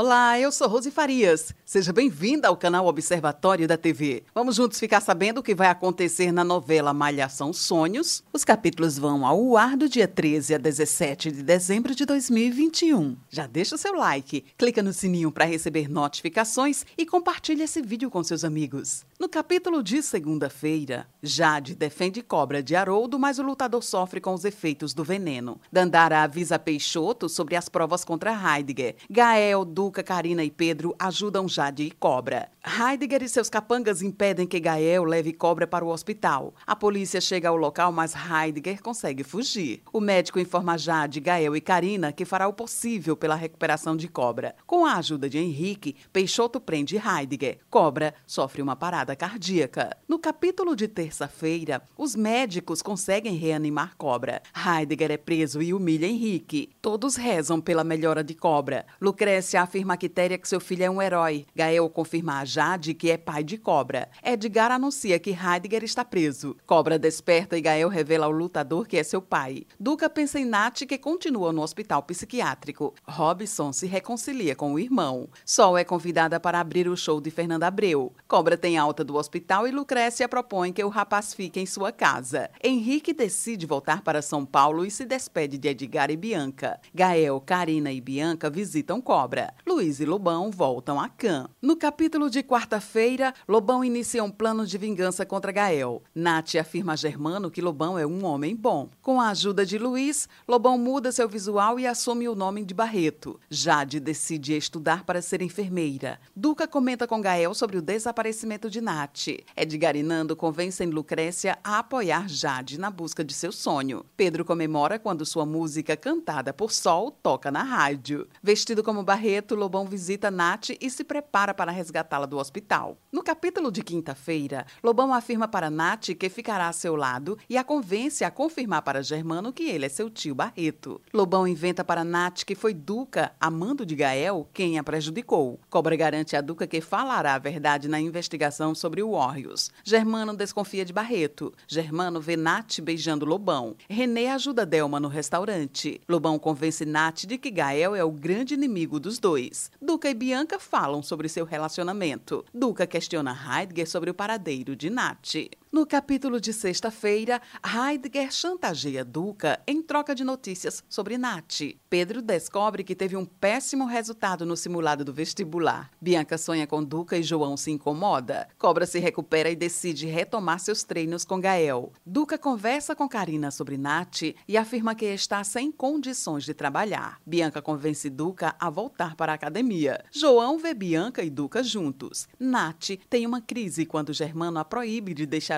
Olá, eu sou Rose Farias. Seja bem-vinda ao canal Observatório da TV. Vamos juntos ficar sabendo o que vai acontecer na novela Malhação Sonhos. Os capítulos vão ao ar do dia 13 a 17 de dezembro de 2021. Já deixa o seu like, clica no sininho para receber notificações e compartilhe esse vídeo com seus amigos. No capítulo de segunda-feira, Jade defende cobra de Haroldo, mas o lutador sofre com os efeitos do veneno. Dandara avisa Peixoto sobre as provas contra Heidegger. Gael, Duca, Karina e Pedro ajudam Jade e Cobra. Heidegger e seus capangas impedem que Gael leve Cobra para o hospital. A polícia chega ao local, mas Heidegger consegue fugir. O médico informa Jade, Gael e Karina que fará o possível pela recuperação de Cobra. Com a ajuda de Henrique, Peixoto prende Heidegger. Cobra sofre uma parada cardíaca. No capítulo de terça-feira, os médicos conseguem reanimar Cobra. Heidegger é preso e humilha Henrique. Todos rezam pela melhora de Cobra. Lucrécia afirma a Quitéria que seu filho é um herói. Gael confirma a Jade que é pai de Cobra. Edgar anuncia que Heidegger está preso. Cobra desperta e Gael revela ao lutador que é seu pai. Duca pensa em Nath, que continua no hospital psiquiátrico. Robson se reconcilia com o irmão. Sol é convidada para abrir o show de Fernanda Abreu. Cobra tem alta do hospital e Lucrécia propõe que o rapaz fique em sua casa. Henrique decide voltar para São Paulo e se despede de Edgar e Bianca. Gael, Karina e Bianca visitam Cobra. Luiz e Lobão voltam a Cã. No capítulo de quarta-feira, Lobão inicia um plano de vingança contra Gael. Nath afirma a Germano que Lobão é um homem bom. Com a ajuda de Luiz, Lobão muda seu visual e assume o nome de Barreto. Jade decide estudar para ser enfermeira. Duca comenta com Gael sobre o desaparecimento de Nath. Edgar e Nando convencem Lucrécia a apoiar Jade na busca de seu sonho. Pedro comemora quando sua música cantada por Sol toca na rádio. Vestido como Barreto, Lobão visita Nath e se prepara para resgatá-la do hospital. No capítulo de quinta-feira, Lobão afirma para Nath que ficará a seu lado e a convence a confirmar para Germano que ele é seu tio Barreto. Lobão inventa para Nath que foi Duca, amando de Gael, quem a prejudicou. Cobra garante a Duca que falará a verdade na investigação sobre o Warriors. Germano desconfia de Barreto. Germano vê Nath beijando Lobão. René ajuda Delma no restaurante. Lobão convence Nath de que Gael é o grande inimigo dos dois. Duca e Bianca falam sobre seu relacionamento. Duca questiona Heidegger sobre o paradeiro de Nath. No capítulo de sexta-feira, Heidegger chantageia Duca em troca de notícias sobre Nath. Pedro descobre que teve um péssimo resultado no simulado do vestibular. Bianca sonha com Duca e João se incomoda. Cobra se recupera e decide retomar seus treinos com Gael. Duca conversa com Karina sobre Nath e afirma que está sem condições de trabalhar. Bianca convence Duca a voltar para a academia. João vê Bianca e Duca juntos. Nath tem uma crise quando Germano a proíbe de deixar